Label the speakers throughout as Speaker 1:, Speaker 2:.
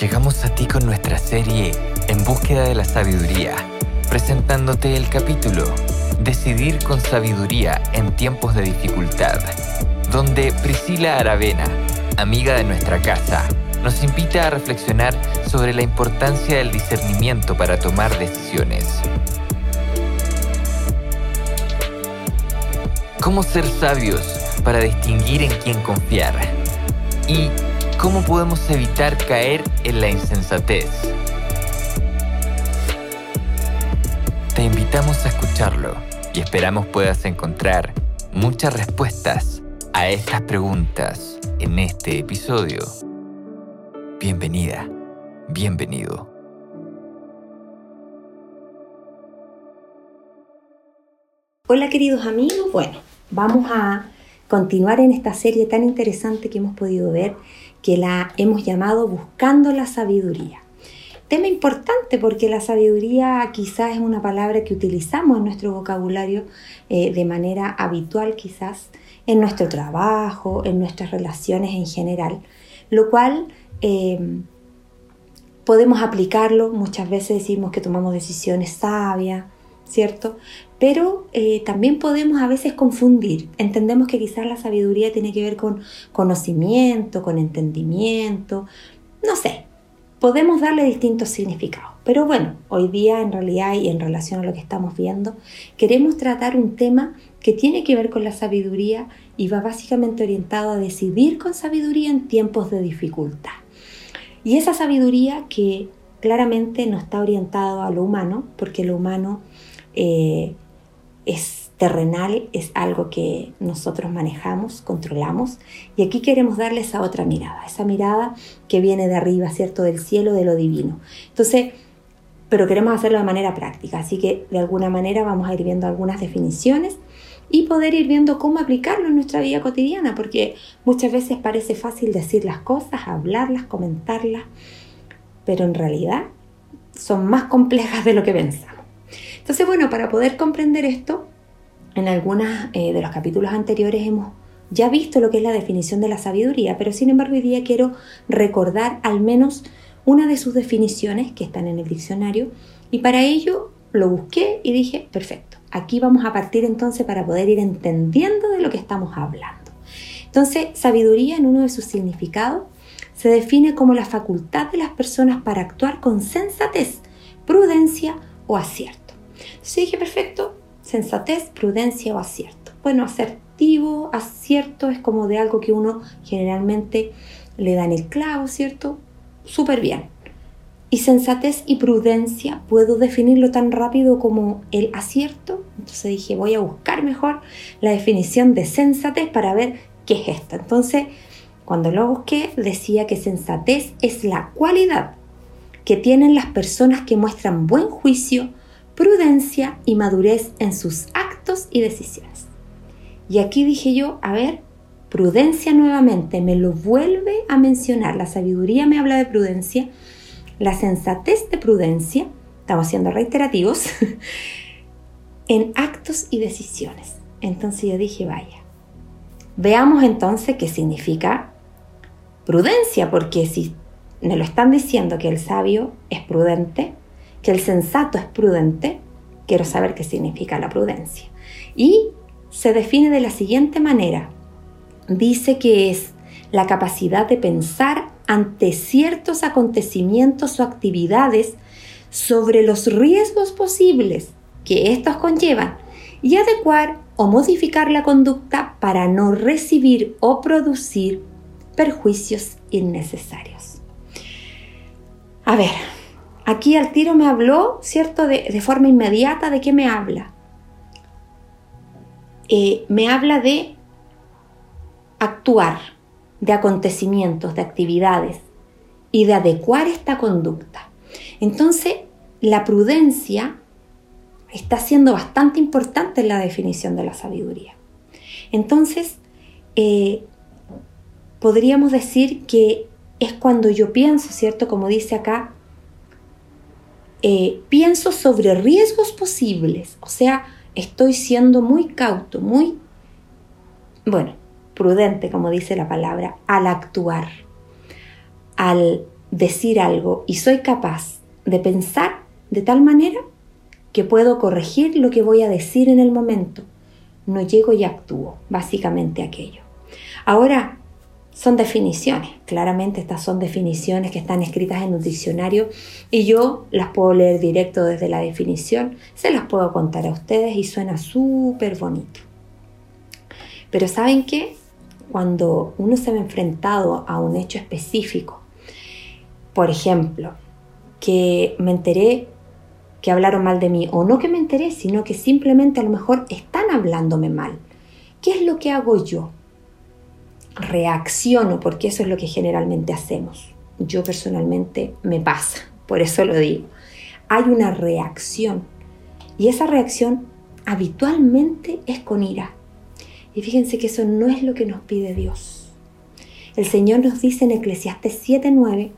Speaker 1: Llegamos a ti con nuestra serie En búsqueda de la sabiduría, presentándote el capítulo Decidir con sabiduría en tiempos de dificultad, donde Priscila Aravena, amiga de nuestra casa, nos invita a reflexionar sobre la importancia del discernimiento para tomar decisiones. ¿Cómo ser sabios para distinguir en quién confiar? Y ¿Cómo podemos evitar caer en la insensatez? Te invitamos a escucharlo y esperamos puedas encontrar muchas respuestas a estas preguntas en este episodio. Bienvenida, bienvenido.
Speaker 2: Hola queridos amigos, bueno, vamos a continuar en esta serie tan interesante que hemos podido ver que la hemos llamado Buscando la Sabiduría. Tema importante porque la sabiduría quizás es una palabra que utilizamos en nuestro vocabulario eh, de manera habitual quizás en nuestro trabajo, en nuestras relaciones en general, lo cual eh, podemos aplicarlo, muchas veces decimos que tomamos decisiones sabias, ¿cierto? Pero eh, también podemos a veces confundir. Entendemos que quizás la sabiduría tiene que ver con conocimiento, con entendimiento, no sé. Podemos darle distintos significados. Pero bueno, hoy día en realidad y en relación a lo que estamos viendo, queremos tratar un tema que tiene que ver con la sabiduría y va básicamente orientado a decidir con sabiduría en tiempos de dificultad. Y esa sabiduría que claramente no está orientado a lo humano, porque lo humano eh, es terrenal, es algo que nosotros manejamos, controlamos, y aquí queremos darle esa otra mirada, esa mirada que viene de arriba, ¿cierto? Del cielo, de lo divino. Entonces, pero queremos hacerlo de manera práctica, así que de alguna manera vamos a ir viendo algunas definiciones y poder ir viendo cómo aplicarlo en nuestra vida cotidiana, porque muchas veces parece fácil decir las cosas, hablarlas, comentarlas, pero en realidad son más complejas de lo que pensamos. Entonces, bueno, para poder comprender esto, en algunos eh, de los capítulos anteriores hemos ya visto lo que es la definición de la sabiduría, pero sin embargo hoy día quiero recordar al menos una de sus definiciones que están en el diccionario y para ello lo busqué y dije, perfecto, aquí vamos a partir entonces para poder ir entendiendo de lo que estamos hablando. Entonces, sabiduría en uno de sus significados se define como la facultad de las personas para actuar con sensatez, prudencia o acierto. Sí, dije, perfecto, sensatez, prudencia o acierto. Bueno, asertivo, acierto es como de algo que uno generalmente le da en el clavo, ¿cierto? Súper bien. Y sensatez y prudencia, ¿puedo definirlo tan rápido como el acierto? Entonces dije, voy a buscar mejor la definición de sensatez para ver qué es esto. Entonces, cuando lo busqué, decía que sensatez es la cualidad que tienen las personas que muestran buen juicio, prudencia y madurez en sus actos y decisiones. Y aquí dije yo, a ver, prudencia nuevamente, me lo vuelve a mencionar. La sabiduría me habla de prudencia, la sensatez de prudencia, estamos siendo reiterativos, en actos y decisiones. Entonces yo dije, vaya, veamos entonces qué significa prudencia, porque si me lo están diciendo que el sabio es prudente, que el sensato es prudente, quiero saber qué significa la prudencia. Y se define de la siguiente manera. Dice que es la capacidad de pensar ante ciertos acontecimientos o actividades sobre los riesgos posibles que estos conllevan y adecuar o modificar la conducta para no recibir o producir perjuicios innecesarios. A ver, Aquí al tiro me habló, ¿cierto? De, forma inmediata, ¿de qué me habla? Eh, me habla de actuar, de acontecimientos, de actividades y de adecuar esta conducta. Entonces, la prudencia está siendo bastante importante en la definición de la sabiduría. Entonces, eh, podríamos decir que es cuando yo pienso, ¿cierto? Como dice acá, eh, pienso sobre riesgos posibles, o sea, estoy siendo muy cauto, muy, bueno, prudente, como dice la palabra, al actuar, al decir algo y soy capaz de pensar de tal manera que puedo corregir lo que voy a decir en el momento. No llego y actúo, básicamente aquello. Ahora, son definiciones. Claramente estas son definiciones que están escritas en un diccionario y yo las puedo leer directo desde la definición, se las puedo contar a ustedes y suena súper bonito. Pero ¿saben qué? Cuando uno se ve enfrentado a un hecho específico, por ejemplo, que me enteré que hablaron mal de mí, o no que me enteré, sino que simplemente a lo mejor están hablándome mal. ¿Qué es lo que hago yo? Reacciono, porque eso es lo que generalmente hacemos. Yo personalmente me pasa, por eso lo digo. Hay una reacción y esa reacción habitualmente es con ira. Y fíjense que eso no es lo que nos pide Dios. El Señor nos dice en Eclesiastes 7:9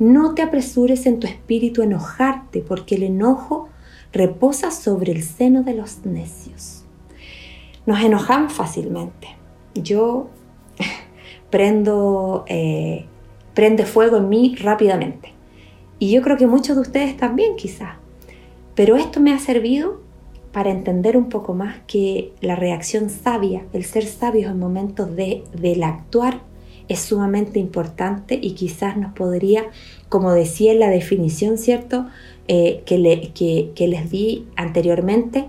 Speaker 2: no te apresures en tu espíritu a enojarte, porque el enojo reposa sobre el seno de los necios. Nos enojamos fácilmente. Yo prendo, eh, prende fuego en mí rápidamente. Y yo creo que muchos de ustedes también quizás. Pero esto me ha servido para entender un poco más que la reacción sabia, el ser sabio en momentos de, del actuar, es sumamente importante y quizás nos podría, como decía en la definición, ¿cierto? Eh, que, que les di anteriormente,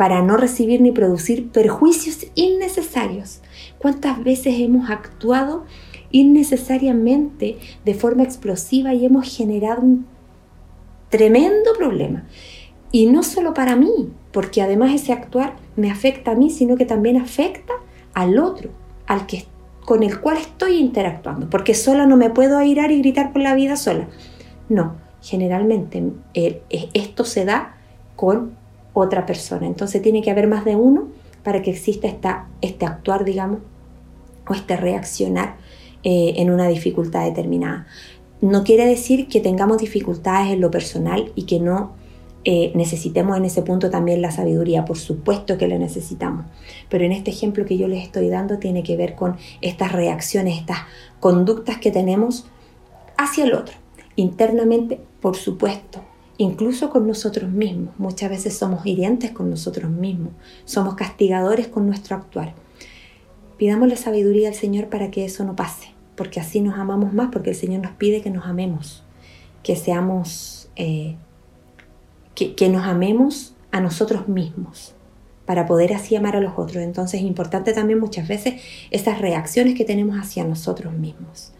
Speaker 2: para no recibir ni producir perjuicios innecesarios. ¿Cuántas veces hemos actuado innecesariamente de forma explosiva y hemos generado un tremendo problema? Y no solo para mí, porque además ese actuar me afecta a mí, sino que también afecta al otro, al que con el cual estoy interactuando, porque sola no me puedo airar y gritar por la vida sola. No, generalmente eh, esto se da con otra persona, entonces tiene que haber más de uno para que exista esta, este actuar, digamos, o este reaccionar eh, en una dificultad determinada. No quiere decir que tengamos dificultades en lo personal y que no eh, necesitemos en ese punto también la sabiduría, por supuesto que la necesitamos, pero en este ejemplo que yo les estoy dando tiene que ver con estas reacciones, estas conductas que tenemos hacia el otro, internamente, por supuesto, incluso con nosotros mismos. Muchas veces somos hirientes con nosotros mismos, somos castigadores con nuestro actuar. Pidamos la sabiduría al Señor para que eso no pase, porque así nos amamos más, porque el Señor nos pide que nos amemos, que seamos... Eh, que, nos amemos a nosotros mismos para poder así amar a los otros. Entonces es importante también muchas veces esas reacciones que tenemos hacia nosotros mismos.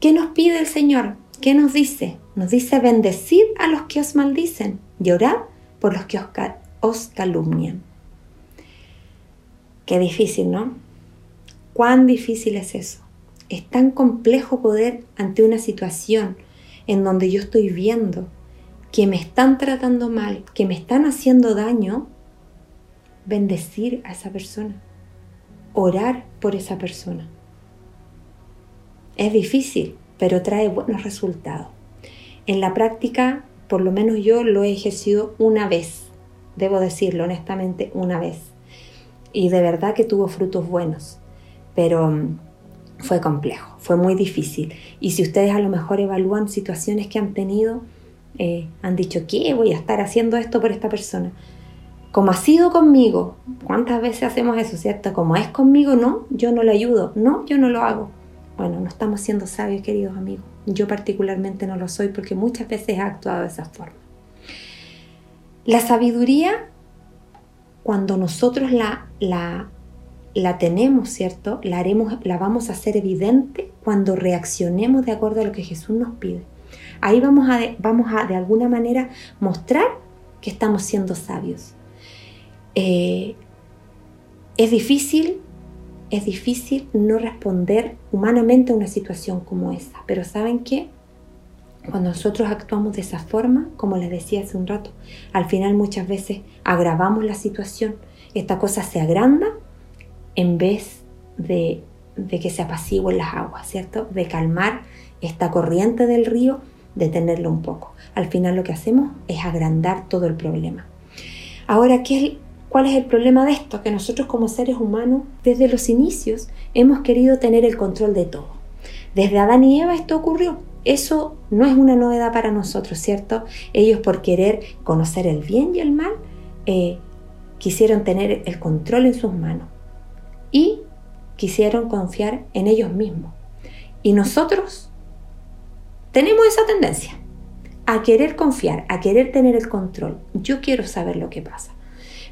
Speaker 2: ¿Qué nos pide el Señor? ¿Qué nos dice? Nos dice bendecid a los que os maldicen y por los que os, os calumnian. Qué difícil, ¿no? ¿Cuán difícil es eso? Es tan complejo poder ante una situación en donde yo estoy viendo que me están tratando mal, que me están haciendo daño, bendecir a esa persona, orar por esa persona. Es difícil, pero trae buenos resultados. En la práctica, por lo menos yo lo he ejercido una vez, debo decirlo honestamente, una vez. Y de verdad que tuvo frutos buenos, pero mm, fue complejo, fue muy difícil. Y si ustedes a lo mejor evalúan situaciones que han tenido, eh, han dicho, ¿qué? Voy a estar haciendo esto por esta persona. Como ha sido conmigo, ¿cuántas veces hacemos eso, cierto? Como es conmigo, no, yo no lo ayudo, no, yo no lo hago. Bueno, no estamos siendo sabios, queridos amigos. Yo particularmente no lo soy porque muchas veces he actuado de esa forma. La sabiduría, cuando nosotros la, la, tenemos, ¿cierto? La, haremos, la vamos a hacer evidente cuando reaccionemos de acuerdo a lo que Jesús nos pide. Ahí vamos a, vamos a de alguna manera mostrar que estamos siendo sabios. Eh, es difícil es difícil no responder humanamente a una situación como esa. Pero ¿saben qué? Cuando nosotros actuamos de esa forma, como les decía hace un rato, al final muchas veces agravamos la situación. Esta cosa se agranda en vez de, de que se apacigüen las aguas, ¿cierto? De calmar esta corriente del río, detenerlo un poco. Al final lo que hacemos es agrandar todo el problema. Ahora, ¿qué, ¿cuál es el problema de esto? Que nosotros como seres humanos, desde los inicios, hemos querido tener el control de todo. Desde Adán y Eva esto ocurrió. Eso no es una novedad para nosotros, ¿cierto? Ellos por querer conocer el bien y el mal, eh, quisieron tener el control en sus manos y quisieron confiar en ellos mismos. Y nosotros tenemos esa tendencia a querer confiar, a querer tener el control. Yo quiero saber lo que pasa.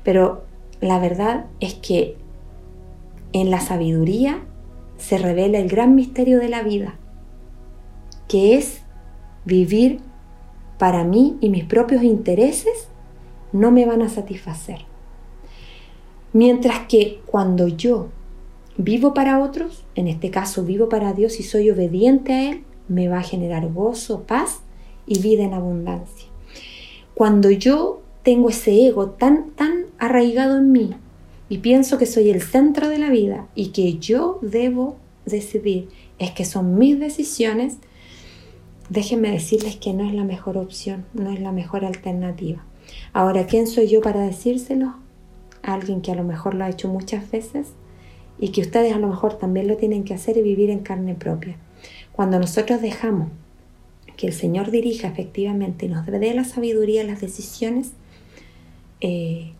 Speaker 2: Pero la verdad es que en la sabiduría se revela el gran misterio de la vida, que es vivir para mí y mis propios intereses no me van a satisfacer. Mientras que cuando yo vivo para otros, en este caso vivo para Dios y soy obediente a Él, me va a generar gozo, paz y vida en abundancia. Cuando yo tengo ese ego tan, tan arraigado en mí y pienso que soy el centro de la vida y que yo debo decidir, es que son mis decisiones, déjenme decirles que no es la mejor opción, no es la mejor alternativa. Ahora, ¿quién soy yo para decírselo? Alguien que a lo mejor lo ha hecho muchas veces y que ustedes a lo mejor también lo tienen que hacer y vivir en carne propia. Cuando nosotros dejamos que el Señor dirija efectivamente y nos dé la sabiduría en las decisiones, eh,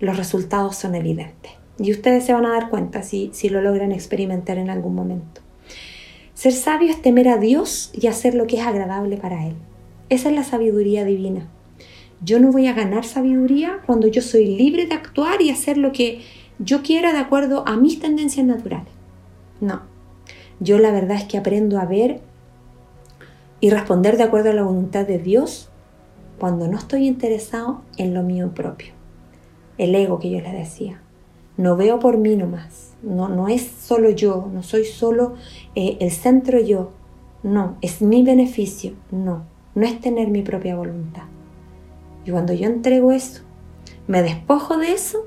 Speaker 2: los resultados son evidentes. Y ustedes se van a dar cuenta si, si lo logran experimentar en algún momento. Ser sabio es temer a Dios y hacer lo que es agradable para Él. Esa es la sabiduría divina. Yo no voy a ganar sabiduría cuando yo soy libre de actuar y hacer lo que yo quiera de acuerdo a mis tendencias naturales. No. Yo la verdad es que aprendo a ver y responder de acuerdo a la voluntad de Dios cuando no estoy interesado en lo mío propio. El ego que yo les decía. No veo por mí nomás. No, no es solo yo, no soy solo eh, el centro yo. No, es mi beneficio. No, no es tener mi propia voluntad. Y cuando yo entrego eso, me despojo de eso,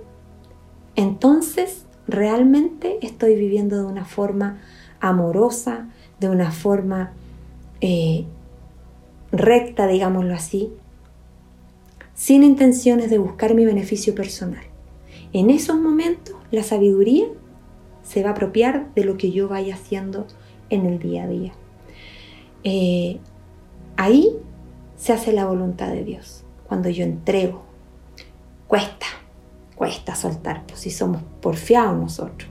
Speaker 2: entonces realmente estoy viviendo de una forma amorosa, de una forma eh, recta, digámoslo así, sin intenciones de buscar mi beneficio personal. En esos momentos la sabiduría se va a apropiar de lo que yo vaya haciendo en el día a día. Eh, ahí se hace la voluntad de Dios. Cuando yo entrego, cuesta, cuesta soltar, pues si somos porfiados nosotros,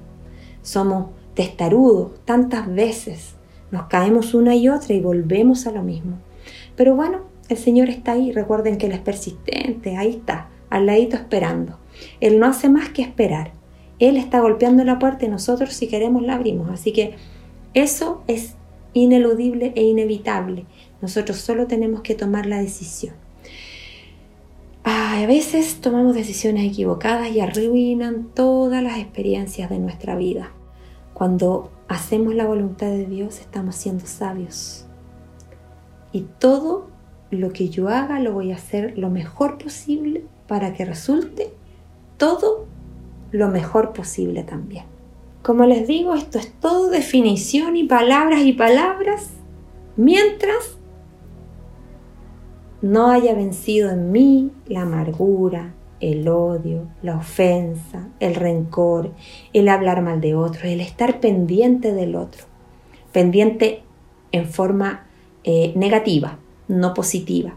Speaker 2: somos testarudos tantas veces, nos caemos una y otra y volvemos a lo mismo. Pero bueno, el Señor está ahí, recuerden que Él es persistente, ahí está, al ladito esperando. Él no hace más que esperar. Él está golpeando la puerta y nosotros si queremos la abrimos. Así que eso es ineludible e inevitable. Nosotros solo tenemos que tomar la decisión. a veces tomamos decisiones equivocadas y arruinan todas las experiencias de nuestra vida. Cuando hacemos la voluntad de Dios estamos siendo sabios. Y todo lo que yo haga lo voy a hacer lo mejor posible para que resulte todo lo mejor posible también. Como les digo, esto es todo definición y palabras y palabras, mientras no haya vencido en mí la amargura, el odio, la ofensa, el rencor, el hablar mal de otro, el estar pendiente del otro, pendiente en forma eh, negativa, no positiva.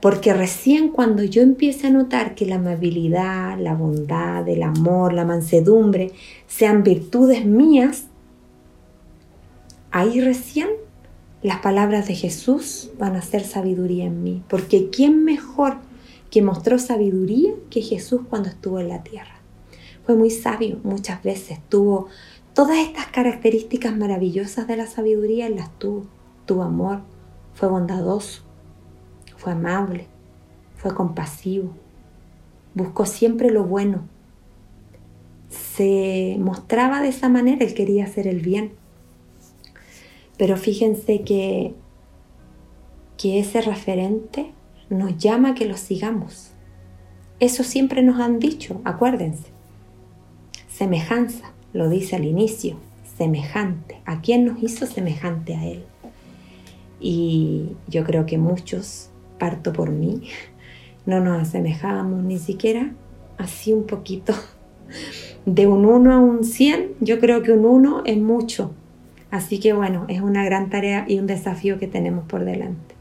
Speaker 2: Porque recién cuando yo empiece a notar que la amabilidad, la bondad, el amor, la mansedumbre sean virtudes mías, ahí recién las palabras de Jesús van a ser sabiduría en mí. Porque ¿quién mejor que mostró sabiduría que Jesús cuando estuvo en la tierra? Fue muy sabio muchas veces, tuvo todas estas características maravillosas de la sabiduría, las tuvo. Tuvo amor, fue bondadoso, fue amable, fue compasivo, buscó siempre lo bueno, se mostraba de esa manera, él quería hacer el bien. Pero fíjense que, que ese referente nos llama a que lo sigamos. Eso siempre nos han dicho, acuérdense. Semejanza, lo dice al inicio, semejante. ¿A quién nos hizo semejante a Él? Y yo creo que muchos, parto por mí, no nos asemejamos ni siquiera así un poquito. De un 1 a un 100, yo creo que un 1 es mucho. Así que bueno, es una gran tarea y un desafío que tenemos por delante.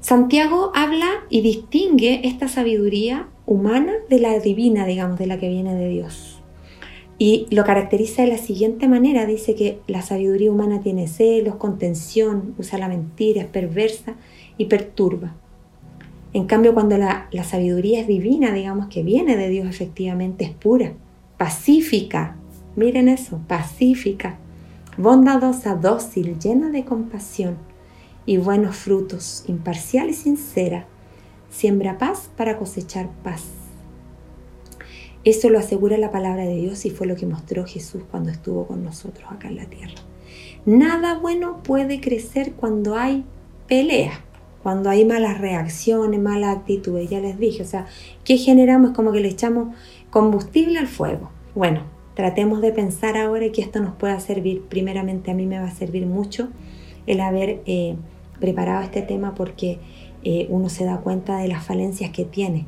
Speaker 2: Santiago habla y distingue esta sabiduría humana de la divina, digamos, de la que viene de Dios. Y lo caracteriza de la siguiente manera, dice que la sabiduría humana tiene celos, contención, usa la mentira, es perversa y perturba. En cambio, cuando la, sabiduría es divina, digamos que viene de Dios efectivamente, es pura, pacífica, miren eso, pacífica, bondadosa, dócil, llena de compasión y buenos frutos, imparcial y sincera. Siembra paz para cosechar paz. Eso lo asegura la palabra de Dios y fue lo que mostró Jesús cuando estuvo con nosotros acá en la tierra. Nada bueno puede crecer cuando hay pelea, cuando hay malas reacciones, malas actitudes. Ya les dije, o sea, ¿qué generamos? Es como que le echamos combustible al fuego. Bueno, tratemos de pensar ahora que esto nos pueda servir. Primeramente a mí me va a servir mucho el haber eh, preparado este tema porque eh, uno se da cuenta de las falencias que tiene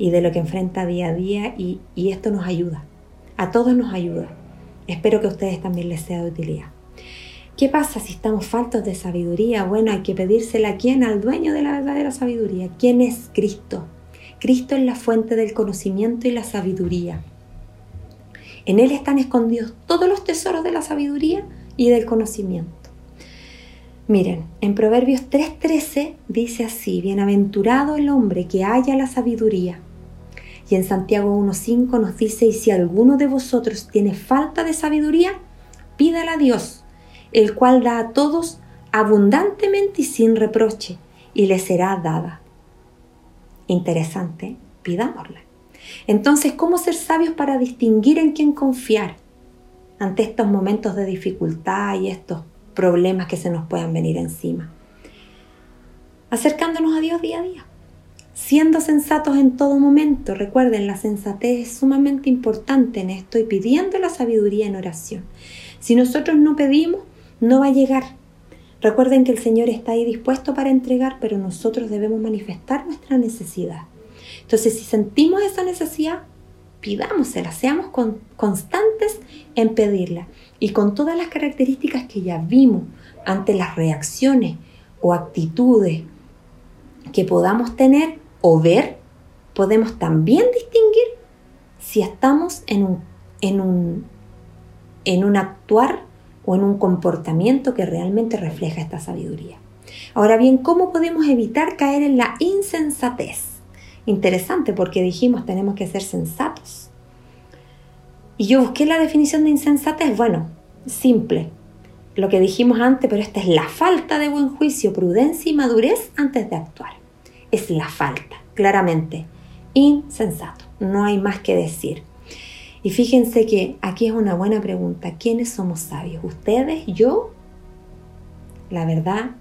Speaker 2: y de lo que enfrenta día a día y, y esto nos ayuda. A todos nos ayuda. Espero que a ustedes también les sea de utilidad. ¿Qué pasa si estamos faltos de sabiduría? Bueno, hay que pedírsela a quién, al dueño de la verdadera sabiduría. ¿Quién es Cristo? Cristo es la fuente del conocimiento y la sabiduría. En Él están escondidos todos los tesoros de la sabiduría y del conocimiento. Miren, en Proverbios 3:13 dice así, bienaventurado el hombre que haya la sabiduría. Y en Santiago 1:5 nos dice, y si alguno de vosotros tiene falta de sabiduría, pídala a Dios, el cual da a todos abundantemente y sin reproche, y le será dada. Interesante, pidámosla. Entonces, ¿cómo ser sabios para distinguir en quién confiar ante estos momentos de dificultad y estos problemas que se nos puedan venir encima. Acercándonos a Dios día a día, siendo sensatos en todo momento. Recuerden, la sensatez es sumamente importante en esto y pidiendo la sabiduría en oración. Si nosotros no pedimos, no va a llegar. Recuerden que el Señor está ahí dispuesto para entregar, pero nosotros debemos manifestar nuestra necesidad. Entonces, si sentimos esa necesidad, pidámosela, seamos constantes en pedirla y con todas las características que ya vimos ante las reacciones o actitudes que podamos tener o ver, podemos también distinguir si estamos en un, en un, en un actuar o en un comportamiento que realmente refleja esta sabiduría. Ahora bien, ¿cómo podemos evitar caer en la insensatez? Interesante porque dijimos tenemos que ser sensatos. Y yo busqué la definición de insensatez. Bueno, simple. Lo que dijimos antes, pero esta es la falta de buen juicio, prudencia y madurez antes de actuar. Es la falta, claramente. Insensato. No hay más que decir. Y fíjense que aquí es una buena pregunta. ¿Quiénes somos sabios? ¿Ustedes? ¿Yo? La verdad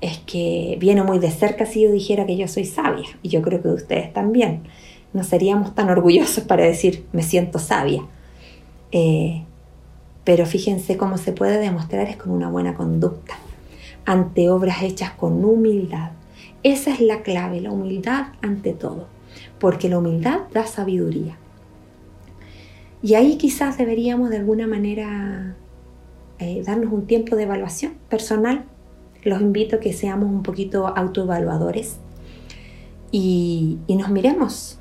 Speaker 2: es que viene muy de cerca si yo dijera que yo soy sabia. Y yo creo que ustedes también no seríamos tan orgullosos para decir me siento sabia. Eh, pero fíjense cómo se puede demostrar es con una buena conducta, ante obras hechas con humildad. Esa es la clave, la humildad ante todo, porque la humildad da sabiduría. Y ahí quizás deberíamos de alguna manera eh, darnos un tiempo de evaluación personal. Los invito a que seamos un poquito autoevaluadores y, y nos miremos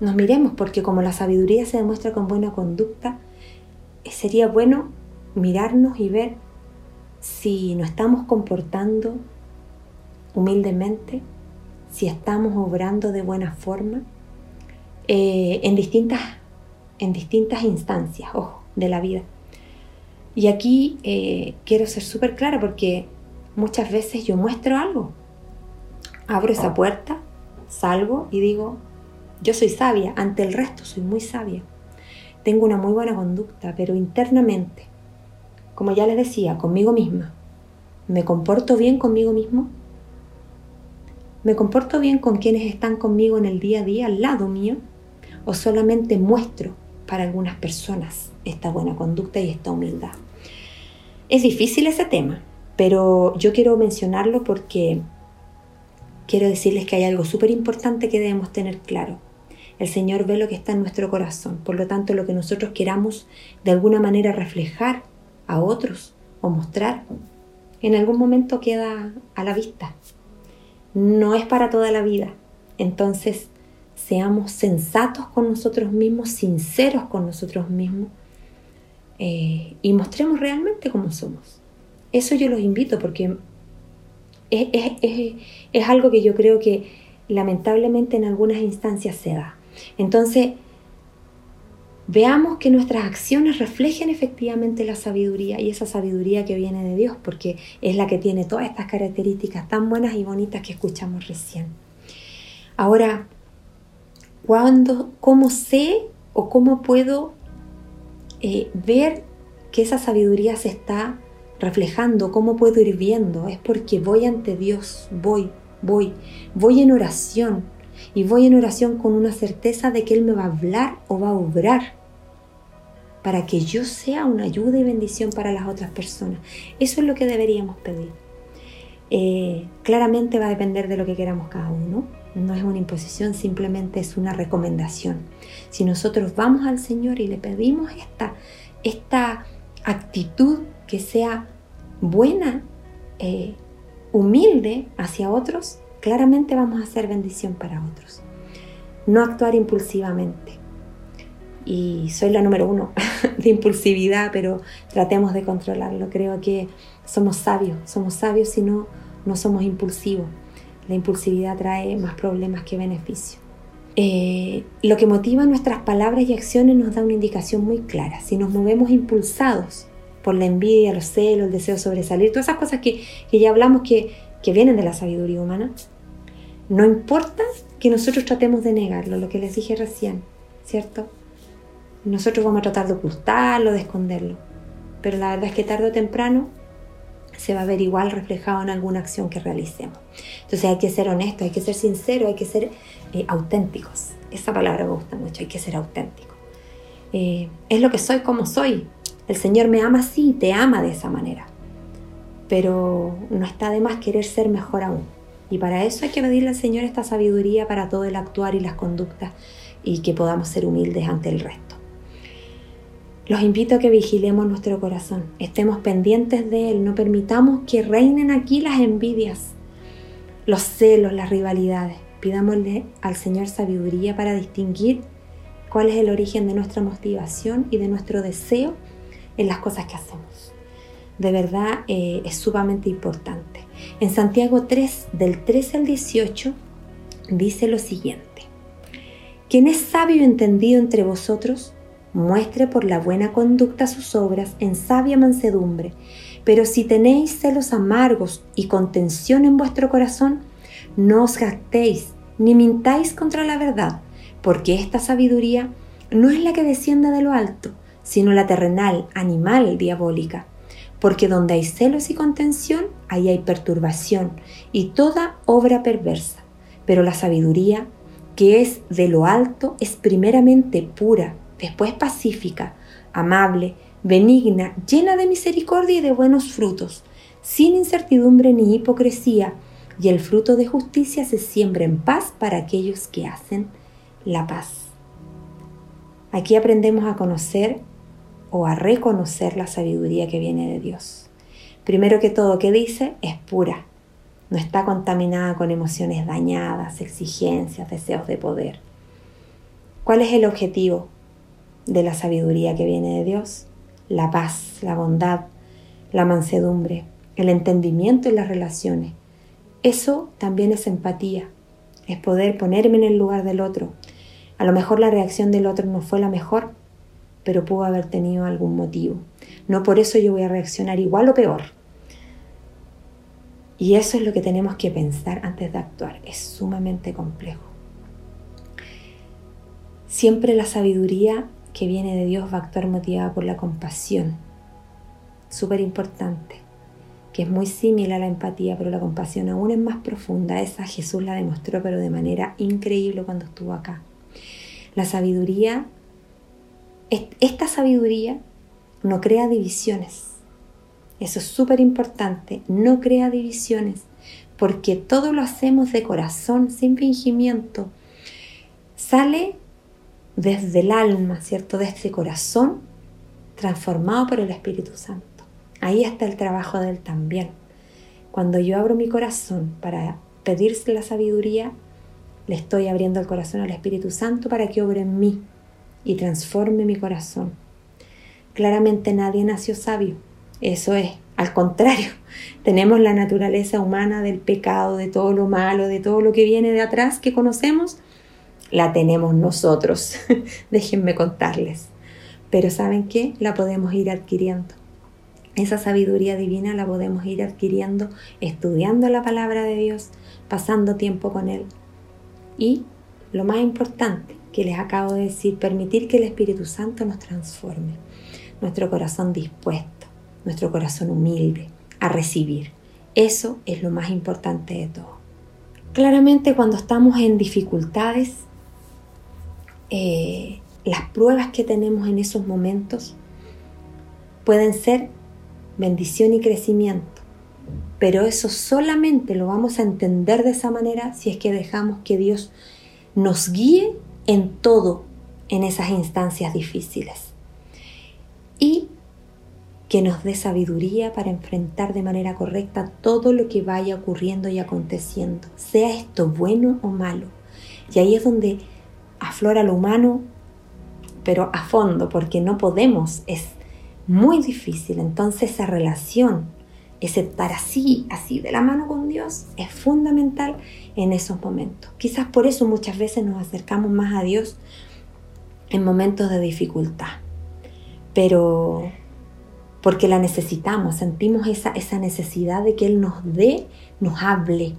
Speaker 2: nos miremos, porque como la sabiduría se demuestra con buena conducta, sería bueno mirarnos y ver si nos estamos comportando humildemente, si estamos obrando de buena forma eh, en, distintas, en distintas instancias, ojo, de la vida. Y aquí eh, quiero ser súper clara porque muchas veces yo muestro algo, abro esa puerta, salgo y digo, yo soy sabia, ante el resto soy muy sabia. Tengo una muy buena conducta, pero internamente, como ya les decía, conmigo misma, ¿me comporto bien conmigo mismo? ¿Me comporto bien con quienes están conmigo en el día a día al lado mío? ¿O solamente muestro para algunas personas esta buena conducta y esta humildad? Es difícil ese tema, pero yo quiero mencionarlo porque quiero decirles que hay algo súper importante que debemos tener claro. El Señor ve lo que está en nuestro corazón, por lo tanto lo que nosotros queramos de alguna manera reflejar a otros o mostrar, en algún momento queda a la vista. No es para toda la vida. Entonces, seamos sensatos con nosotros mismos, sinceros con nosotros mismos eh, y mostremos realmente cómo somos. Eso yo los invito porque es, algo que yo creo que lamentablemente en algunas instancias se da. Entonces, veamos que nuestras acciones reflejen efectivamente la sabiduría y esa sabiduría que viene de Dios, porque es la que tiene todas estas características tan buenas y bonitas que escuchamos recién. Ahora, ¿cuándo, ¿cómo sé o cómo puedo eh, ver que esa sabiduría se está reflejando, cómo puedo ir viendo, es porque voy ante Dios, voy, voy, voy en oración y voy en oración con una certeza de que Él me va a hablar o va a obrar para que yo sea una ayuda y bendición para las otras personas. Eso es lo que deberíamos pedir. Eh, claramente va a depender de lo que queramos cada uno. No es una imposición, simplemente es una recomendación. Si nosotros vamos al Señor y le pedimos esta, esta actitud que sea buena, eh, humilde hacia otros, claramente vamos a hacer bendición para otros. No actuar impulsivamente. Y soy la número uno de impulsividad, pero tratemos de controlarlo. Creo que somos sabios, somos sabios si no, no somos impulsivos. La impulsividad trae más problemas que beneficios. Eh, lo que motiva nuestras palabras y acciones nos da una indicación muy clara. Si nos movemos impulsados por la envidia, los celos, el deseo de sobresalir, todas esas cosas que, ya hablamos que, que vienen de la sabiduría humana. No importa que nosotros tratemos de negarlo, lo que les dije recién, ¿cierto? Nosotros vamos a tratar de ocultarlo, de esconderlo. Pero la verdad es que tarde o temprano se va a ver igual reflejado en alguna acción que realicemos. Entonces hay que ser honestos, hay que ser sinceros, hay que ser eh, auténticos. Esa palabra me gusta mucho, hay que ser auténtico. Eh, es lo que soy como soy, el Señor me ama así, te ama de esa manera. Pero no está de más querer ser mejor aún. Y para eso hay que pedirle al Señor esta sabiduría para todo el actuar y las conductas y que podamos ser humildes ante el resto. Los invito a que vigilemos nuestro corazón, estemos pendientes de él, no permitamos que reinen aquí las envidias, los celos, las rivalidades. Pidámosle al Señor sabiduría para distinguir cuál es el origen de nuestra motivación y de nuestro deseo en las cosas que hacemos. De verdad eh, es sumamente importante. En Santiago 3, del 13 al 18, dice lo siguiente. Quien es sabio y entendido entre vosotros, muestre por la buena conducta sus obras en sabia mansedumbre. Pero si tenéis celos amargos y contención en vuestro corazón, no os jactéis ni mintáis contra la verdad, porque esta sabiduría no es la que descienda de lo alto, sino la terrenal, animal, diabólica. Porque donde hay celos y contención, ahí hay perturbación y toda obra perversa. Pero la sabiduría, que es de lo alto, es primeramente pura, después pacífica, amable, benigna, llena de misericordia y de buenos frutos, sin incertidumbre ni hipocresía, y el fruto de justicia se siembra en paz para aquellos que hacen la paz. Aquí aprendemos a conocer o a reconocer la sabiduría que viene de Dios. Primero que todo, ¿qué dice? Es pura. No está contaminada con emociones dañadas, exigencias, deseos de poder. ¿Cuál es el objetivo de la sabiduría que viene de Dios? La paz, la bondad, la mansedumbre, el entendimiento en las relaciones. Eso también es empatía, es poder ponerme en el lugar del otro. A lo mejor la reacción del otro no fue la mejor, pero pudo haber tenido algún motivo. No por eso yo voy a reaccionar igual o peor. Y eso es lo que tenemos que pensar antes de actuar. Es sumamente complejo. Siempre la sabiduría que viene de Dios va a actuar motivada por la compasión. Súper importante, que es muy similar a la empatía, pero la compasión aún es más profunda. Esa Jesús la demostró, pero de manera increíble cuando estuvo acá. La sabiduría, esta sabiduría no crea divisiones. Eso es súper importante, no crea divisiones, porque todo lo hacemos de corazón, sin fingimiento. Sale desde el alma, ¿cierto? Desde ese corazón transformado por el Espíritu Santo. Ahí está el trabajo de Él también. Cuando yo abro mi corazón para pedirse la sabiduría, le estoy abriendo el corazón al Espíritu Santo para que obre en mí y transforme mi corazón. Claramente nadie nació sabio, eso es, al contrario, tenemos la naturaleza humana del pecado, de todo lo malo, de todo lo que viene de atrás que conocemos la tenemos nosotros, déjenme contarles. Pero ¿saben qué? La podemos ir adquiriendo. Esa sabiduría divina la podemos ir adquiriendo estudiando la palabra de Dios, pasando tiempo con Él. Y lo más importante que les acabo de decir, permitir que el Espíritu Santo nos transforme. Nuestro corazón dispuesto, nuestro corazón humilde a recibir. Eso es lo más importante de todo. Claramente cuando estamos en dificultades, eh, las pruebas que tenemos en esos momentos pueden ser bendición y crecimiento, pero eso solamente lo vamos a entender de esa manera si es que dejamos que Dios nos guíe en todo en esas instancias difíciles y que nos dé sabiduría para enfrentar de manera correcta todo lo que vaya ocurriendo y aconteciendo, sea esto bueno o malo. Y ahí es donde aflora lo humano, pero a fondo, porque no podemos, es muy difícil. Entonces esa relación, ese estar así, así de la mano con Dios, es fundamental en esos momentos. Quizás por eso muchas veces nos acercamos más a Dios en momentos de dificultad, pero porque la necesitamos, sentimos esa, esa necesidad de que Él nos dé, nos hable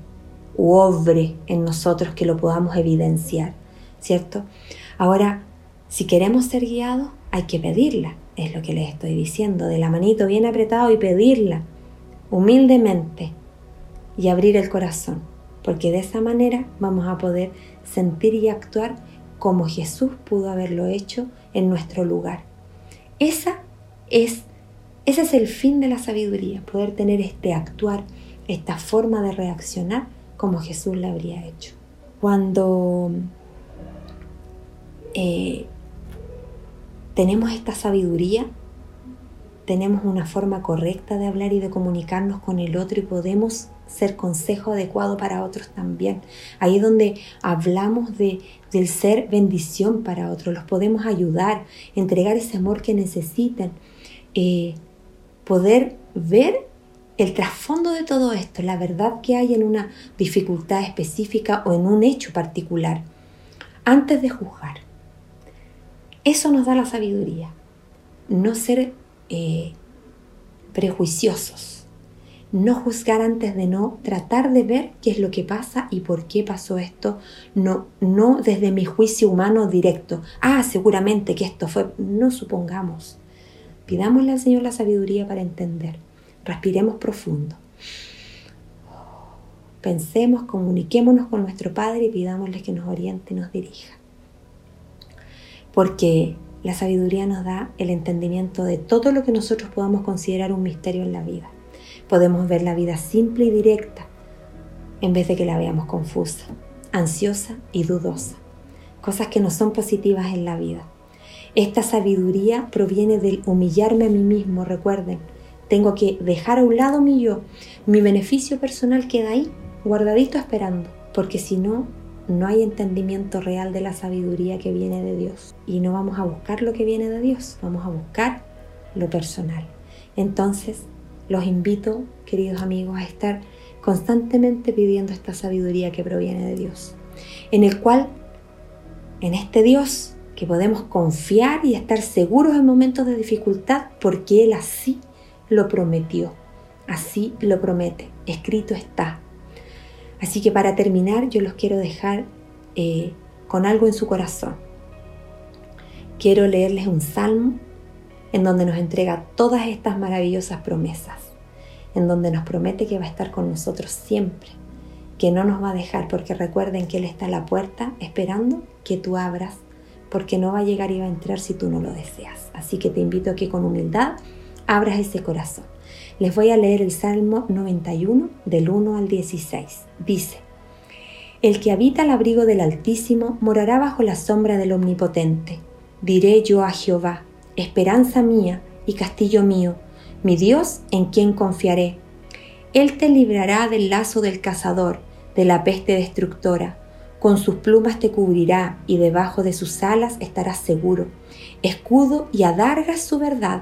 Speaker 2: u obre en nosotros, que lo podamos evidenciar. ¿cierto? Ahora, si queremos ser guiados, hay que pedirla, es lo que les estoy diciendo, de la manito bien apretado y pedirla humildemente y abrir el corazón, porque de esa manera vamos a poder sentir y actuar como Jesús pudo haberlo hecho en nuestro lugar. Esa es, ese es el fin de la sabiduría, poder tener este actuar, esta forma de reaccionar como Jesús la habría hecho. Cuando eh, tenemos esta sabiduría, tenemos una forma correcta de hablar y de comunicarnos con el otro y podemos ser consejo adecuado para otros también. Ahí es donde hablamos de, del ser bendición para otros, los podemos ayudar, entregar ese amor que necesiten, eh, poder ver el trasfondo de todo esto, la verdad que hay en una dificultad específica o en un hecho particular, antes de juzgar. Eso nos da la sabiduría. No ser eh, prejuiciosos. No juzgar antes de no, tratar de ver qué es lo que pasa y por qué pasó esto, no, no desde mi juicio humano directo. Ah, seguramente que esto fue, no supongamos. Pidámosle al Señor la sabiduría para entender. Respiremos profundo. Pensemos, comuniquémonos con nuestro Padre y pidámosle que nos oriente y nos dirija porque la sabiduría nos da el entendimiento de todo lo que nosotros podamos considerar un misterio en la vida. Podemos ver la vida simple y directa en vez de que la veamos confusa, ansiosa y dudosa, cosas que no son positivas en la vida. Esta sabiduría proviene del humillarme a mí mismo, recuerden, tengo que dejar a un lado mi yo, mi beneficio personal queda ahí, guardadito esperando, porque si no, no hay entendimiento real de la sabiduría que viene de Dios. Y no vamos a buscar lo que viene de Dios, vamos a buscar lo personal. Entonces, los invito, queridos amigos, a estar constantemente pidiendo esta sabiduría que proviene de Dios, en el cual, en este Dios, que podemos confiar y estar seguros en momentos de dificultad, porque Él así lo prometió, así lo promete, escrito está, Así que para terminar yo los quiero dejar eh, con algo en su corazón. quiero leerles un salmo en donde nos entrega todas estas maravillosas promesas, en donde nos promete que va a estar con nosotros siempre, que no nos va a dejar, porque recuerden que Él está a la puerta esperando que tú abras, porque no va a llegar y va a entrar si tú no lo deseas. Así que te invito a que con humildad abras ese corazón. Les voy a leer el Salmo 91 del 1 al 16. Dice, El que habita al abrigo del Altísimo morará bajo la sombra del Omnipotente. Diré yo a Jehová, esperanza mía y castillo mío, mi Dios en quien confiaré. Él te librará del lazo del cazador, de la peste destructora. Con sus plumas te cubrirá y debajo de sus alas estarás seguro. Escudo y adargas su verdad.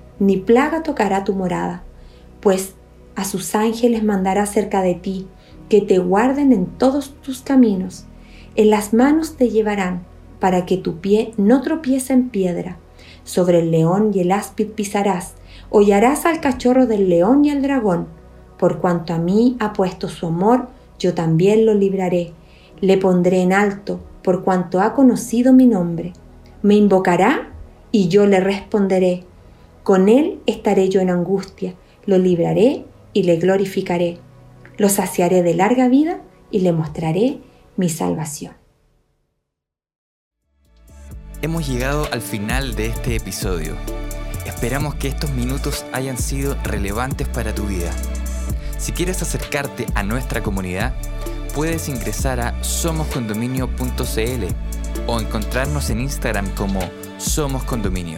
Speaker 2: ni plaga tocará tu morada, pues a sus ángeles mandará cerca de ti, que te guarden en todos tus caminos. En las manos te llevarán para que tu pie no tropiece en piedra. Sobre el león y el áspid pisarás, hollarás al cachorro del león y al dragón. Por cuanto a mí ha puesto su amor, yo también lo libraré. Le pondré en alto, por cuanto ha conocido mi nombre. Me invocará y yo le responderé. Con él estaré yo en angustia, lo libraré y le glorificaré. Lo saciaré de larga vida y le mostraré mi salvación.
Speaker 1: Hemos llegado al final de este episodio. Esperamos que estos minutos hayan sido relevantes para tu vida. Si quieres acercarte a nuestra comunidad, puedes ingresar a somoscondominio.cl o encontrarnos en Instagram como Somos Condominio.